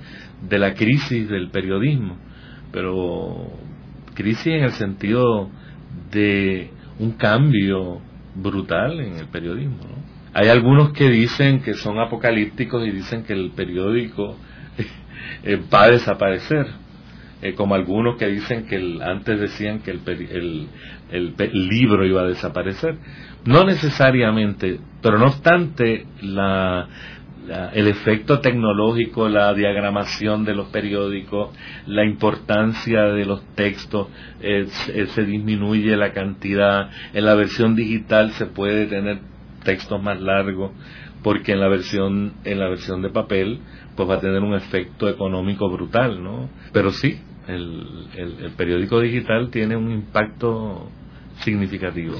de la crisis del periodismo, pero crisis en el sentido de un cambio brutal en el periodismo. ¿no? Hay algunos que dicen que son apocalípticos y dicen que el periódico [LAUGHS] eh, va a desaparecer eh, como algunos que dicen que el, antes decían que el, el, el, libro iba a desaparecer. No necesariamente, pero no obstante, la, el efecto tecnológico, la diagramación de los periódicos, la importancia de los textos, eh, eh, se disminuye la cantidad. En la versión digital se puede tener textos más largos porque en la versión en la versión de papel pues va a tener un efecto económico brutal, ¿no? Pero sí, el, el, periódico digital tiene un impacto significativo.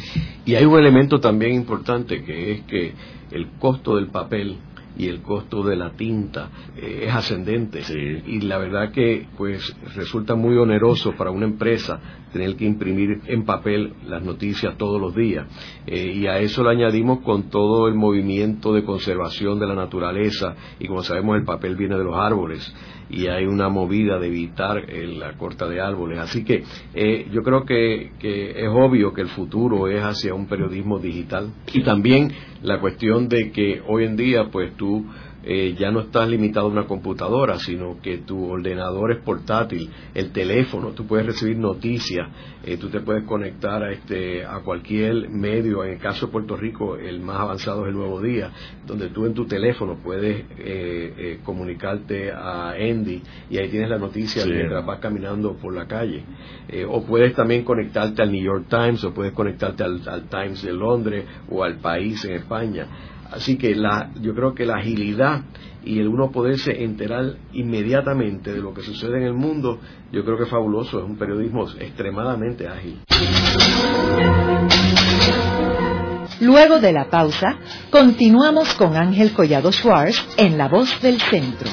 Y hay un elemento también importante que es que el costo del papel y el costo de la tinta eh, es ascendente. Y la verdad que pues resulta muy oneroso para una empresa tener que imprimir en papel las noticias todos los días. Eh, y a eso le añadimos con todo el movimiento de conservación de la naturaleza. Y como sabemos el papel viene de los árboles y hay una movida de evitar la corta de árboles. Así que eh, yo creo que, es obvio que el futuro es hacia un periodismo digital y también la cuestión de que hoy en día pues tú eh, ya no estás limitado a una computadora, sino que tu ordenador es portátil, el teléfono, tú puedes recibir noticias, eh, tú te puedes conectar a, este, a cualquier medio, en el caso de Puerto Rico el más avanzado es el Nuevo Día, donde tú en tu teléfono puedes eh, comunicarte a Andy y ahí tienes la noticia mientras vas caminando por la calle. o puedes también conectarte al New York Times o puedes conectarte al, al Times de Londres o al País en España Así que la, yo creo que la agilidad y el uno poderse enterar inmediatamente de lo que sucede en el mundo, yo creo que es fabuloso, es un periodismo extremadamente ágil. Luego de la pausa, continuamos con Ángel Collado Schwartz en La Voz del Centro.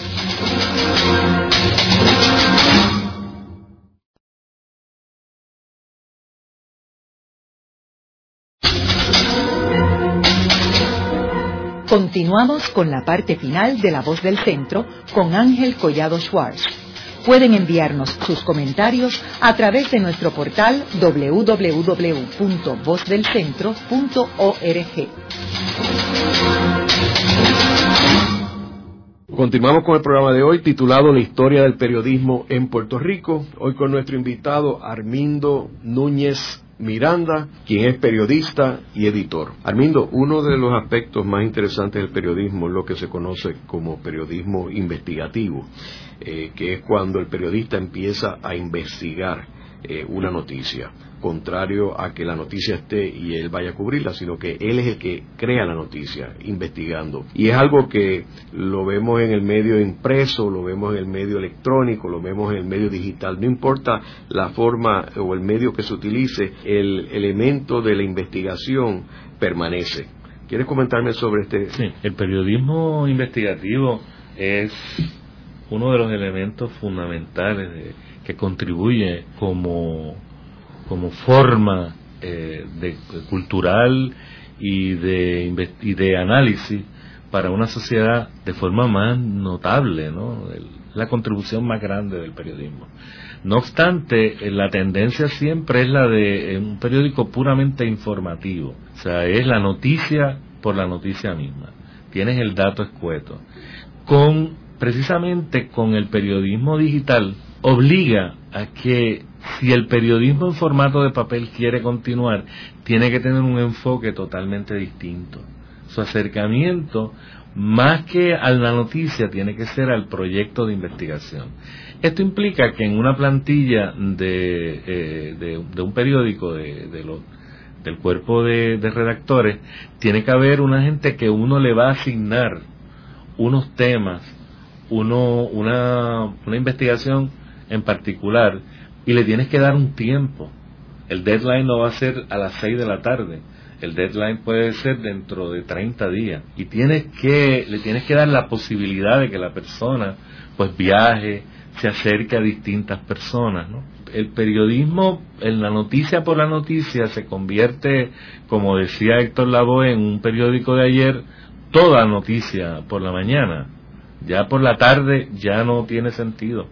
Continuamos con la parte final de La Voz del Centro con Ángel Collado Schwartz. Pueden enviarnos sus comentarios a través de nuestro portal www.vozdelcentro.org. Continuamos con el programa de hoy titulado La historia del periodismo en Puerto Rico. Hoy con nuestro invitado Armindo Núñez Miranda, quien es periodista y editor. Armindo, uno de los aspectos más interesantes del periodismo es lo que se conoce como periodismo investigativo, eh, que es cuando el periodista empieza a investigar eh, una noticia contrario a que la noticia esté y él vaya a cubrirla, sino que él es el que crea la noticia, investigando. Y es algo que lo vemos en el medio impreso, lo vemos en el medio electrónico, lo vemos en el medio digital, no importa la forma o el medio que se utilice, el elemento de la investigación permanece. ¿Quieres comentarme sobre este? Sí, el periodismo investigativo es uno de los elementos fundamentales que contribuye como como forma eh, cultural y de, y de análisis para una sociedad de forma más notable, ¿no? la contribución más grande del periodismo. No obstante, eh, la tendencia siempre es la de un periódico puramente informativo, o sea, es la noticia por la noticia misma. Tienes el dato escueto. Con precisamente con el periodismo digital obliga a que si el periodismo en formato de papel quiere continuar, tiene que tener un enfoque totalmente distinto. Su acercamiento, más que a la noticia, tiene que ser al proyecto de investigación. Esto implica que en una plantilla de, eh, de, un periódico, de, del cuerpo de, redactores, tiene que haber una gente que uno le va a asignar unos temas, uno, una, una investigación en particular y le tienes que dar un tiempo. El deadline no va a ser a las 6 de la tarde. El deadline puede ser dentro de 30 días. Y tienes que, le tienes que dar la posibilidad de que la persona pues viaje, se acerque a distintas personas. El periodismo, en la noticia por la noticia, se convierte, como decía Héctor Lavoe en un periódico de ayer, toda noticia por la mañana. Ya por la tarde ya no tiene sentido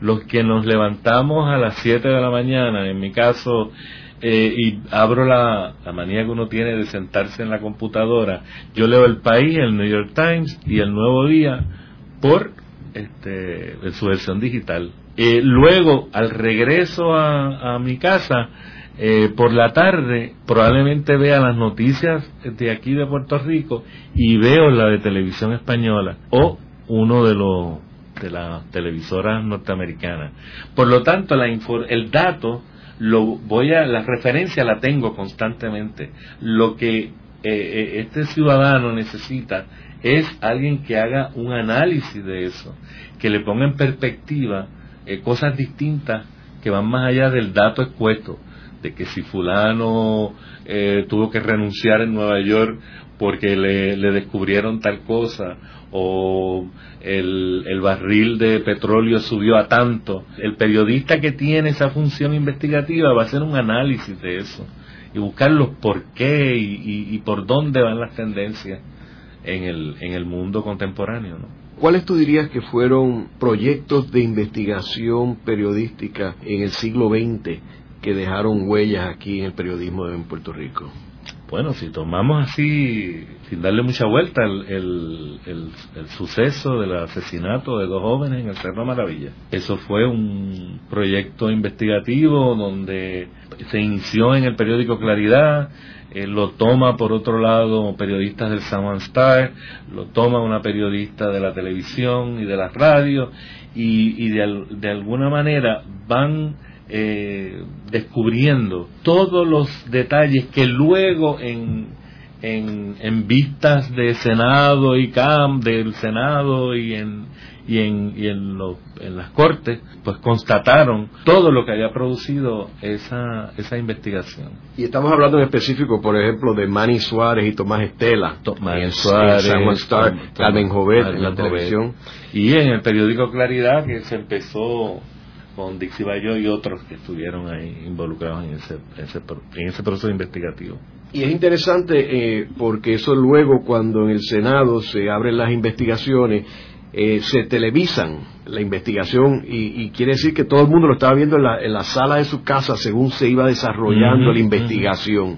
los que nos levantamos a las 7 de la mañana, en mi caso, eh, y abro la, la, manía que uno tiene de sentarse en la computadora, yo leo El País, el New York Times y el Nuevo Día por este, su versión digital. Eh, luego, al regreso a, a mi casa, eh, por la tarde probablemente vea las noticias de aquí de Puerto Rico y veo la de televisión española o uno de los de la televisora norteamericana. Por lo tanto, el dato lo voy a la referencia la tengo constantemente. Lo que eh, eh, este ciudadano necesita es alguien que haga un análisis de eso, que le ponga en perspectiva eh, cosas distintas que van más allá del dato expuesto, de que si fulano tuvo que renunciar en Nueva York porque le, descubrieron tal cosa o el, el, barril de petróleo subió a tanto. El periodista que tiene esa función investigativa va a hacer un análisis de eso y buscar los por qué y, y, por dónde van las tendencias en el, en el mundo contemporáneo. ¿Cuáles tú dirías que fueron proyectos de investigación periodística en el siglo XX que dejaron huellas aquí en el periodismo en Puerto Rico? Bueno, si tomamos así, sin darle mucha vuelta, el, el, suceso del asesinato de dos jóvenes en el Cerro Maravilla. Eso fue un proyecto investigativo donde se inició en el periódico Claridad, eh, lo toma por otro lado periodistas del San Juan Star, lo toma una periodista de la televisión y de la radio, y, y de, de alguna manera van eh, descubriendo todos los detalles que luego en, en, en, vistas de Senado y CAM, del Senado y en, y en, y en, en las cortes, pues constataron todo lo que había producido esa, esa investigación. Y estamos hablando en específico, por ejemplo, de Manny Suárez y Tomás Estela. Tomás Suárez, Carmen Jovet en la televisión. Y en el periódico Claridad, que se empezó con Dixie Bayo y otros que estuvieron ahí involucrados en ese, en ese proceso investigativo. Y es interesante eh, porque eso luego cuando en el Senado se abren las investigaciones, eh, se televisan la investigación y, quiere decir que todo el mundo lo estaba viendo en la, en la sala de su casa según se iba desarrollando la investigación.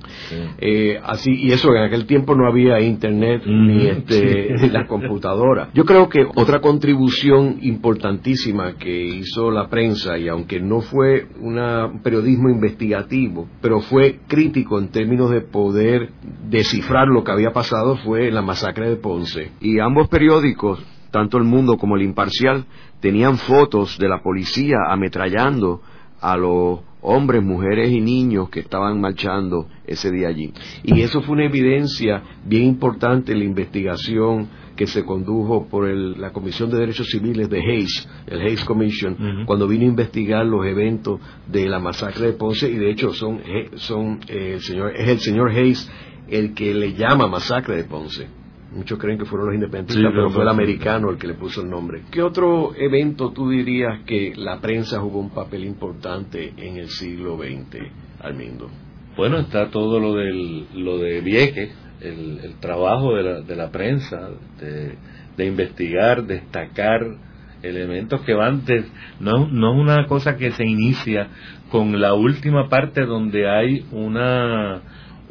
Eh, así y eso en aquel tiempo no había internet ni este la computadora. Yo creo que otra contribución importantísima que hizo la prensa y aunque no fue un periodismo investigativo, pero fue crítico en términos de poder descifrar lo que había pasado fue la masacre de Ponce. Y ambos periódicos tanto el mundo como el imparcial, tenían fotos de la policía ametrallando a los hombres, mujeres y niños que estaban marchando ese día allí. Y eso fue una evidencia bien importante en la investigación que se condujo por la Comisión de Derechos Civiles de Hayes, el Hayes Commission, cuando vino a investigar los eventos de la masacre de Ponce y de hecho son, son eh, el señor, es el señor Hayes el que le llama masacre de Ponce. Muchos creen que fueron los independentistas, pero fue el americano el que le puso el nombre. ¿Qué otro evento tú dirías que la prensa jugó un papel importante en el siglo XX, Almindo? Bueno, está todo lo, del, lo de Vieques, el, trabajo de la, de la prensa, de, investigar, destacar elementos que van de, no, no es una cosa que se inicia con la última parte donde hay una,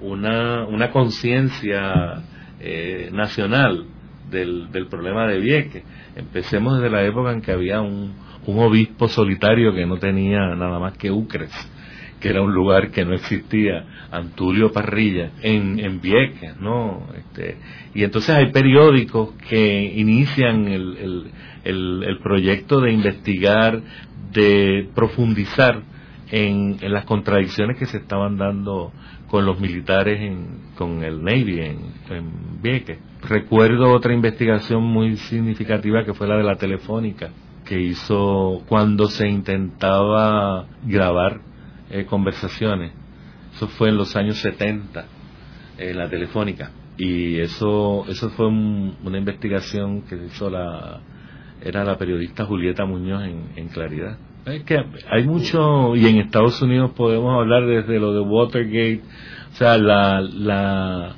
una, una conciencia eh, nacional del, del, problema de Vieques. Empecemos desde la época en que había un, un obispo solitario que no tenía nada más que Ucres, que era un lugar que no existía, Antulio Parrilla, en, en Vieques, ¿no? Este, y entonces hay periódicos que inician el, el, el, el proyecto de investigar, de profundizar en, las contradicciones que se estaban dando con los militares en, con el Navy en, Vieques. Recuerdo otra investigación muy significativa que fue la de la telefónica, que hizo cuando se intentaba grabar eh, conversaciones. Eso fue en los años 70, en la telefónica. Y eso, eso fue una investigación que hizo la, era la periodista Julieta Muñoz en, en Claridad es que hay mucho, y en Estados Unidos podemos hablar desde lo de Watergate, o sea, la, la,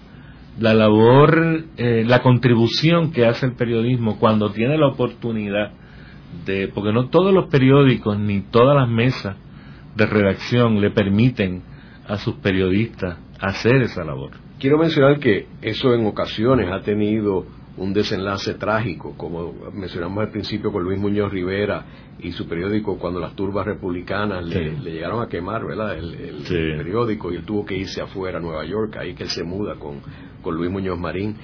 la labor, eh, la contribución que hace el periodismo cuando tiene la oportunidad de, porque no todos los periódicos ni todas las mesas de redacción le permiten a sus periodistas hacer esa labor. Quiero mencionar que eso en ocasiones ha tenido un desenlace trágico, como mencionamos al principio con Luis Muñoz Rivera y su periódico cuando las turbas republicanas le, llegaron a quemar ¿verdad? El, periódico y él tuvo que irse afuera a Nueva York, ahí que él se muda con, con Luis Muñoz Marín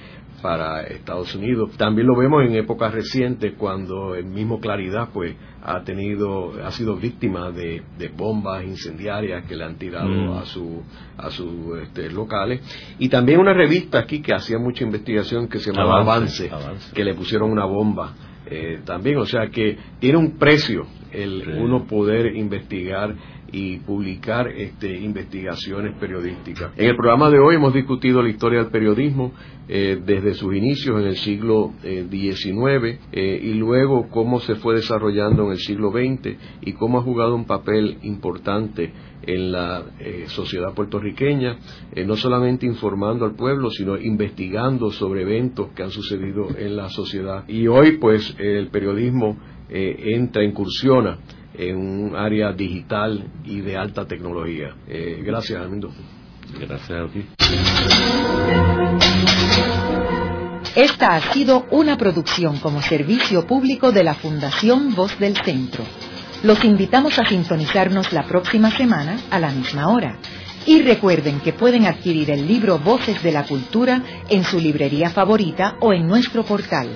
para Estados Unidos. También lo vemos en épocas recientes cuando el mismo Claridad pues ha tenido ha sido víctima de, bombas incendiarias que le han tirado mm. a su a sus este, locales y también una revista aquí que hacía mucha investigación que se llamaba Avance, que le pusieron una bomba eh, también o sea que tiene un precio el uno poder investigar y publicar este, investigaciones periodísticas. En el programa de hoy hemos discutido la historia del periodismo eh, desde sus inicios en el siglo XIX eh, eh, y luego cómo se fue desarrollando en el siglo XX y cómo ha jugado un papel importante en la sociedad puertorriqueña, no solamente informando al pueblo, sino investigando sobre eventos que han sucedido en la sociedad. Y hoy, pues, el periodismo entra, incursiona en un área digital y de alta tecnología. Eh, gracias, Armindo. Gracias a ti. Esta ha sido una producción como servicio público de la Fundación Voz del Centro. Los invitamos a sintonizarnos la próxima semana a la misma hora. Y recuerden que pueden adquirir el libro Voces de la Cultura en su librería favorita o en nuestro portal.